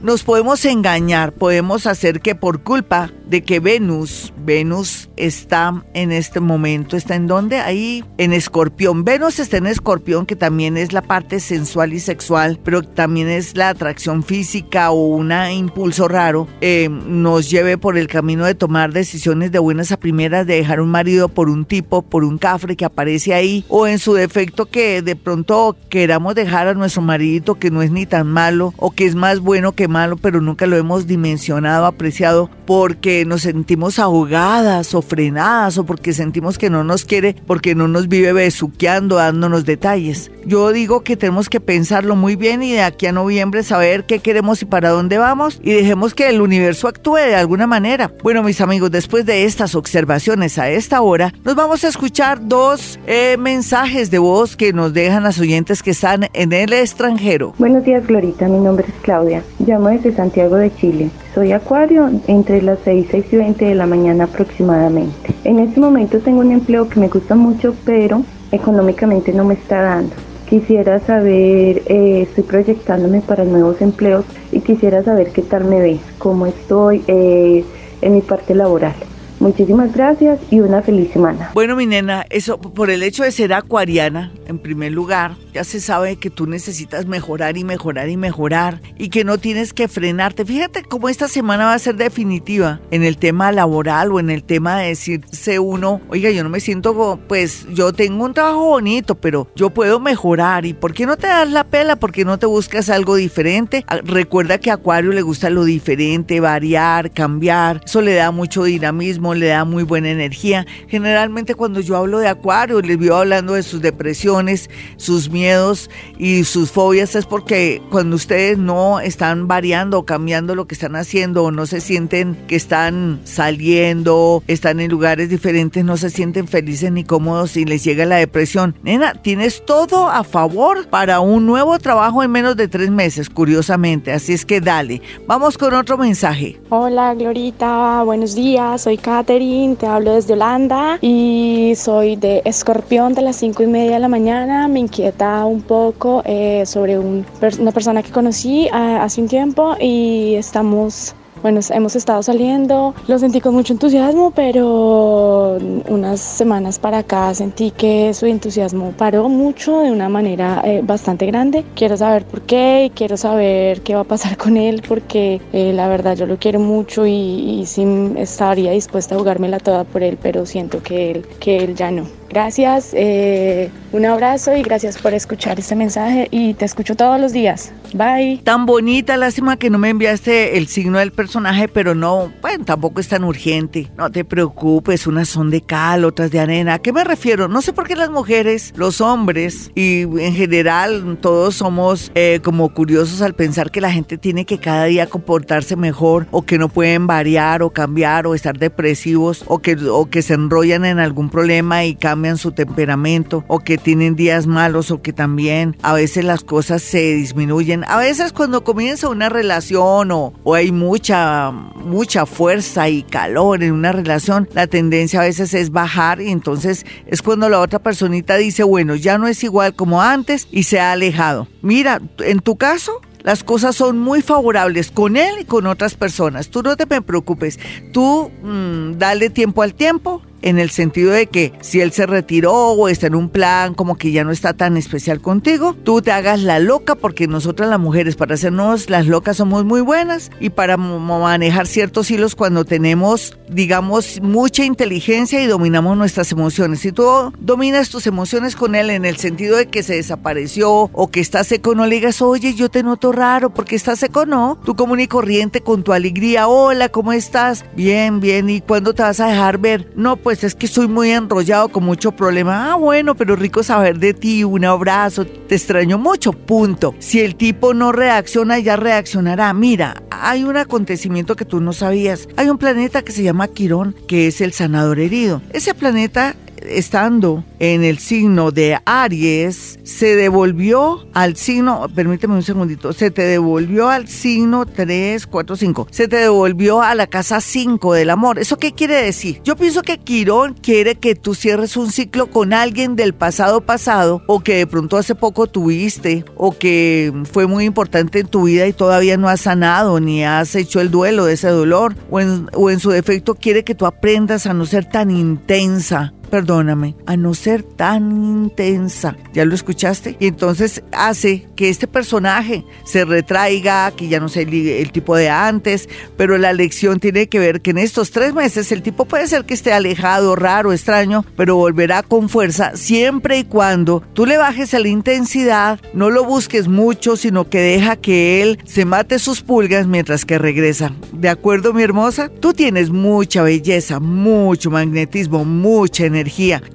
nos podemos engañar, podemos hacer que por culpa de que Venus, Venus está en este momento, está en donde? Ahí en Escorpión. Venus está en Escorpión, que también es la parte sensual y sexual, pero también es la atracción física o un impulso raro, eh, nos lleve por el camino de tomar decisiones de buenas a primeras, de dejar un marido por un tipo, por un cafre que aparece ahí, o en su defecto que de pronto queramos dejar a nuestro marido que no es ni tan malo o que es más bueno que malo, pero nunca lo hemos dimensionado, apreciado, porque nos sentimos ahogadas o frenadas o porque sentimos que no nos quiere, porque no nos vive besuqueando, dándonos detalles. Yo digo que tenemos que pensarlo muy bien y de aquí a noviembre saber qué queremos y para dónde vamos y dejemos que el universo actúe de alguna manera. Bueno, mis amigos, después de estas observaciones a esta hora, nos vamos a escuchar dos eh, mensajes de voz que nos dejan las oyentes que están en el extranjero. Buenos días, Glorita. Mi nombre es Claudia. Llamo desde Santiago de Chile. Soy acuario entre las 6, 6 y 20 de la mañana aproximadamente. En este momento tengo un empleo que me gusta mucho, pero económicamente no me está dando. Quisiera saber, eh, estoy proyectándome para nuevos empleos y quisiera saber qué tal me ves, cómo estoy eh, en mi parte laboral. Muchísimas gracias y una feliz semana. Bueno, mi nena, eso por el hecho de ser acuariana, en primer lugar, ya se sabe que tú necesitas mejorar y mejorar y mejorar y que no tienes que frenarte. Fíjate cómo esta semana va a ser definitiva en el tema laboral o en el tema de decirse uno, oiga, yo no me siento, pues yo tengo un trabajo bonito, pero yo puedo mejorar. ¿Y por qué no te das la pela? ¿Por qué no te buscas algo diferente? Ah, recuerda que a Acuario le gusta lo diferente, variar, cambiar. Eso le da mucho dinamismo le da muy buena energía. Generalmente cuando yo hablo de Acuario, les veo hablando de sus depresiones, sus miedos y sus fobias, es porque cuando ustedes no están variando o cambiando lo que están haciendo o no se sienten que están saliendo, están en lugares diferentes, no se sienten felices ni cómodos y les llega la depresión. Nena, tienes todo a favor para un nuevo trabajo en menos de tres meses, curiosamente. Así es que dale. Vamos con otro mensaje. Hola, Glorita. Buenos días. Soy Carlos te hablo desde Holanda y soy de escorpión de las 5 y media de la mañana. Me inquieta un poco eh, sobre una persona que conocí ah, hace un tiempo y estamos Bueno, hemos estado saliendo, lo sentí con mucho entusiasmo, pero unas semanas para acá sentí que su entusiasmo paró mucho de una manera eh, bastante grande. Quiero saber por qué y quiero saber qué va a pasar con él porque eh, la verdad yo lo quiero mucho y, y sí estaría dispuesta a jugármela toda por él, pero siento que él, que él ya no. Gracias, eh, un abrazo y gracias por escuchar este mensaje y te escucho todos los días. Bye. Tan bonita, lástima que no me enviaste el signo del personaje, pero no, bueno, tampoco es tan urgente. No te preocupes, unas son de cal, otras de arena. ¿A qué me refiero? No sé por qué las mujeres, los hombres y en general todos somos eh, como curiosos al pensar que la gente tiene que cada día comportarse mejor o que no pueden variar o cambiar o estar depresivos o que, o que se enrollan en algún problema y cambian su temperamento o que tienen días malos o que también a veces las cosas se disminuyen. A veces cuando comienza una relación o, o hay mucha, mucha fuerza y calor en una relación, la tendencia a veces es bajar y entonces es cuando la otra personita dice, bueno, ya no es igual como antes y se ha alejado. Mira, en tu caso, las cosas son muy favorables con él y con otras personas. Tú no te preocupes. Tú mmm, dale tiempo al tiempo en el sentido de que si él se retiró o está en un plan como que ya no está tan especial contigo, tú te hagas la loca porque nosotras las mujeres para hacernos las locas somos muy buenas y para manejar ciertos hilos cuando tenemos, digamos, mucha inteligencia y dominamos nuestras emociones. Si tú dominas tus emociones con él en el sentido de que se desapareció o que está seco, no le digas, oye, yo te noto raro porque está seco, no. Tú común y corriente con tu alegría, hola, ¿cómo estás? Bien, bien, ¿y cuándo te vas a dejar ver? No, pues pues es que estoy muy enrollado con mucho problema. Ah, bueno, pero rico saber de ti, un abrazo, te extraño mucho, punto. Si el tipo no reacciona, ya reaccionará. Mira, hay un acontecimiento que tú no sabías. Hay un planeta que se llama Quirón, que es el sanador herido. Ese planeta estando en el signo de Aries, se devolvió al signo, permíteme un segundito, se te devolvió al signo 3, 4, 5, se te devolvió a la casa 5 del amor. ¿Eso qué quiere decir? Yo pienso que Quirón quiere que tú cierres un ciclo con alguien del pasado pasado o que de pronto hace poco tuviste o que fue muy importante en tu vida y todavía no has sanado ni has hecho el duelo de ese dolor o en, o en su defecto quiere que tú aprendas a no ser tan intensa perdóname, a no ser tan intensa. ¿Ya lo escuchaste? Y entonces hace que este personaje se retraiga, que ya no sea el, el, tipo de antes, pero la lección tiene que ver que en estos tres meses el tipo puede ser que esté alejado, raro, extraño, pero volverá con fuerza siempre y cuando tú le bajes a la intensidad, no lo busques mucho, sino que deja que él se mate sus pulgas mientras que regresa. ¿De acuerdo, mi hermosa? Tú tienes mucha belleza, mucho magnetismo, mucha energía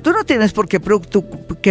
Tú no tienes por qué,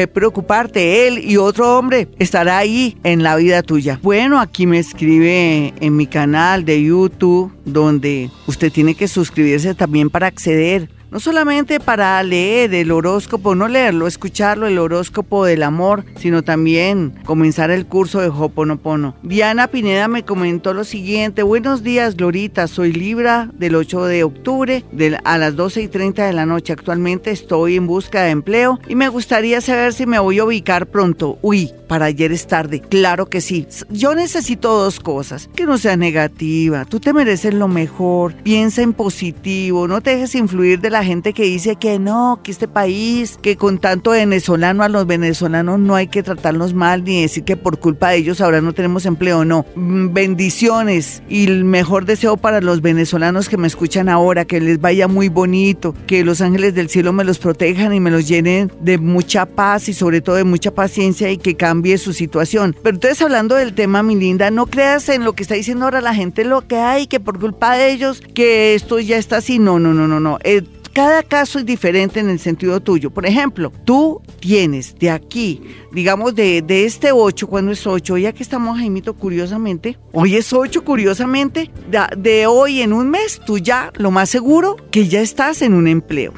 preocuparte, él y otro hombre estará ahí en la vida tuya. Bueno, aquí me escribe en mi canal de YouTube, donde usted tiene que suscribirse también para acceder no solamente para leer el horóscopo, no leerlo, escucharlo, el horóscopo del amor, sino también comenzar el curso de Hoponopono. Diana Pineda me comentó lo siguiente, buenos días Glorita, soy Libra del 8 de octubre a las 12 y 30 de la noche. Actualmente estoy en busca de empleo y me gustaría saber si me voy a ubicar pronto. Uy, para ayer es tarde. Claro que sí. Yo necesito dos cosas. Que no sea negativa. Tú te mereces lo mejor. Piensa en positivo. No te dejes influir de la gente que dice que no, que este país, que con tanto venezolano a los venezolanos no hay que tratarlos mal ni decir que por culpa de ellos ahora no tenemos empleo. No. Mm, bendiciones y el mejor deseo para los venezolanos que me escuchan ahora. Que les vaya muy bonito. Que los ángeles del cielo me los protejan y me los llenen de mucha paz y sobre todo de mucha paciencia y que cambie su situación. Pero entonces hablando del tema, mi linda, no creas en lo que está diciendo ahora la gente, lo que hay, que por culpa de ellos, que esto ya está así. No, no, no, no, no. Eh, cada caso es diferente en el sentido tuyo. Por ejemplo, tú tienes de aquí, digamos de, de este 8, cuando es 8, ya que estamos, Jaimito, curiosamente, hoy es 8, curiosamente, de, de hoy en un mes, tú ya, lo más seguro, que ya estás en un empleo.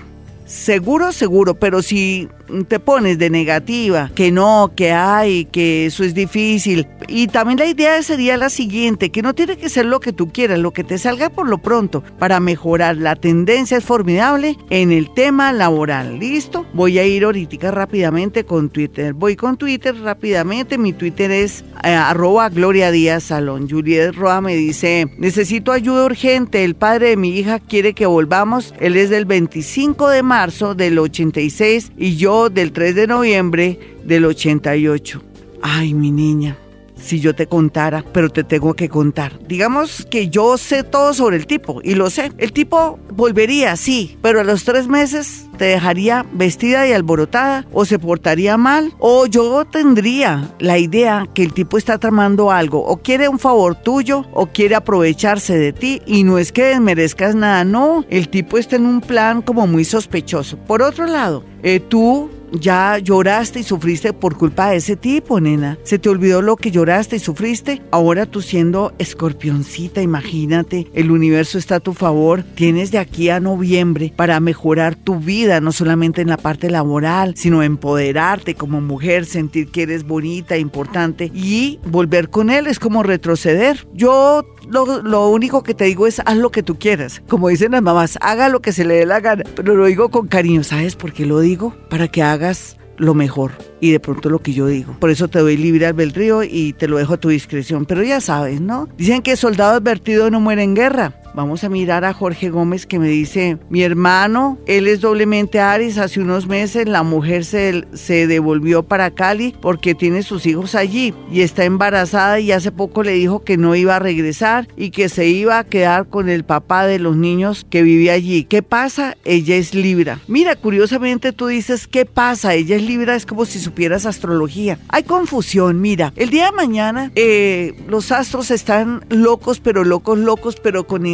Seguro, seguro, pero si te pones de negativa, que no, que hay, que eso es difícil. Y también la idea sería la siguiente, que no tiene que ser lo que tú quieras, lo que te salga por lo pronto para mejorar. La tendencia es formidable en el tema laboral. ¿Listo? Voy a ir ahorita rápidamente con Twitter. Voy con Twitter rápidamente. Mi Twitter es eh, arroba Gloria Salón. Juliet Roa me dice, necesito ayuda urgente. El padre de mi hija quiere que volvamos. Él es del 25 de marzo del 86 y yo del 3 de noviembre del 88. Ay, mi niña si yo te contara, pero te tengo que contar. Digamos que yo sé todo sobre el tipo y lo sé. El tipo volvería, sí, pero a los tres meses te dejaría vestida y alborotada o se portaría mal o yo tendría la idea que el tipo está tramando algo o quiere un favor tuyo o quiere aprovecharse de ti y no es que desmerezcas nada, no, el tipo está en un plan como muy sospechoso. Por otro lado, eh, tú ya lloraste y sufriste por culpa de ese tipo, nena. Se te olvidó lo que lloraste y sufriste. Ahora tú siendo escorpioncita, imagínate, el universo está a tu favor. Tienes de aquí a noviembre para mejorar tu vida, no solamente en la parte laboral, sino empoderarte como mujer, sentir que eres bonita, importante y volver con él es como retroceder. Yo lo, lo, único que te digo es haz lo que tú quieras. Como dicen las mamás, haga lo que se le dé la gana. Pero lo digo con cariño. ¿Sabes por qué lo digo? Para que hagas lo mejor y de pronto lo que yo digo. Por eso te doy libre albedrío y te lo dejo a tu discreción. Pero ya sabes, ¿no? Dicen que soldado advertido no muere en guerra. Vamos a mirar a Jorge Gómez que me dice, mi hermano, él es doblemente Aries, hace unos meses la mujer se, se devolvió para Cali porque tiene sus hijos allí y está embarazada y hace poco le dijo que no iba a regresar y que se iba a quedar con el papá de los niños que vivía allí. ¿Qué pasa? Ella es Libra. Mira, curiosamente tú dices, ¿qué pasa? Ella es Libra, es como si supieras astrología. Hay confusión, mira, el día de mañana eh, los astros están locos, pero locos, locos, pero con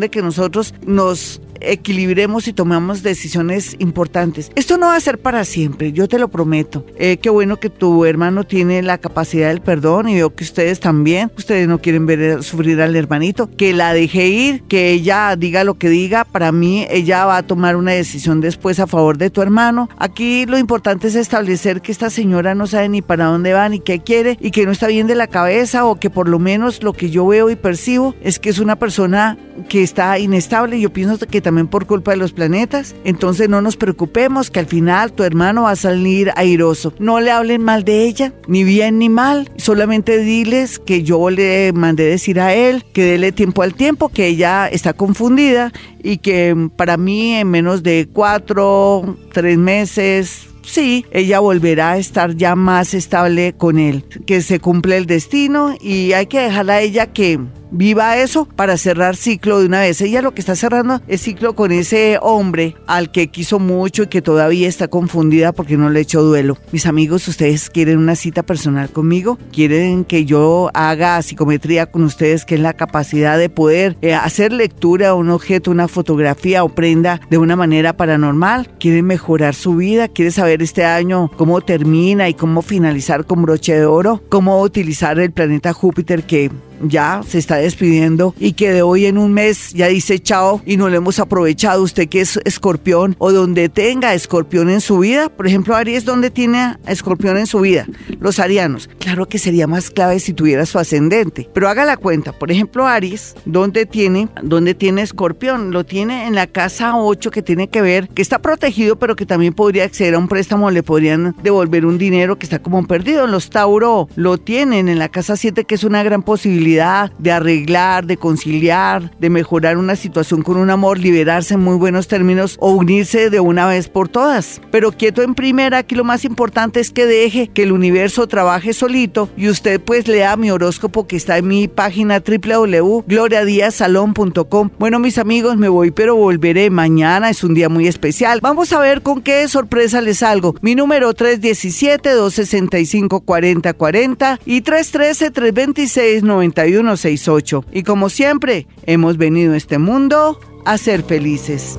de que nosotros nos equilibremos y tomamos decisiones importantes. Esto no va a ser para siempre, yo te lo prometo. Eh, qué bueno que tu hermano tiene la capacidad del perdón y veo que ustedes también, ustedes no quieren ver sufrir al hermanito, que la deje ir, que ella diga lo que diga, para mí ella va a tomar una decisión después a favor de tu hermano. Aquí lo importante es establecer que esta señora no sabe ni para dónde va ni qué quiere y que no está bien de la cabeza o que por lo menos lo que yo veo y percibo es que es una persona que está inestable. Yo pienso que también por culpa de los planetas. Entonces no nos preocupemos que al final tu hermano va a salir airoso. No le hablen mal de ella, ni bien ni mal. Solamente diles que yo le mandé decir a él que déle tiempo al tiempo, que ella está confundida y que para mí en menos de cuatro, tres meses, sí, ella volverá a estar ya más estable con él, que se cumple el destino y hay que dejarla a ella que viva eso para cerrar ciclo de una vez. Ella lo que está cerrando es ciclo con ese hombre al que quiso mucho y que todavía está confundida porque no le echó duelo. Mis amigos, ustedes quieren una cita personal conmigo, quieren que yo haga psicometría con ustedes, que es la capacidad de poder eh, hacer lectura a un objeto, una fotografía o prenda de una manera paranormal, quieren mejorar su vida, quieren saber este año cómo termina y cómo finalizar con broche de oro, cómo utilizar el planeta Júpiter que ya se está despidiendo y que de hoy en un mes ya dice chao y no lo hemos aprovechado. Usted que es escorpión o donde tenga escorpión en su vida, por ejemplo, Aries, donde tiene escorpión en su vida? Los arianos. Claro que sería más clave si tuviera su ascendente, pero haga la cuenta. Por ejemplo, Aries, donde tiene, donde tiene escorpión, lo tiene en la casa 8 que tiene que ver, que está protegido, pero que también podría acceder a un préstamo, le podrían devolver un dinero que está como perdido. Los Tauro lo tienen en la casa 7, que es una gran posibilidad de arreglar, de conciliar, de mejorar una situación con un amor, liberarse en muy buenos términos o unirse de una vez por todas. Pero quieto en primera, aquí lo más importante es que deje que el universo trabaje solito y usted pues lea mi horóscopo que está en mi página www.gloriadiasalon.com. Bueno mis amigos, me voy pero volveré mañana, es un día muy especial. Vamos a ver con qué sorpresa les salgo. Mi número 317-265-4040 y 313-326-90. 6168. Y como siempre, hemos venido a este mundo a ser felices.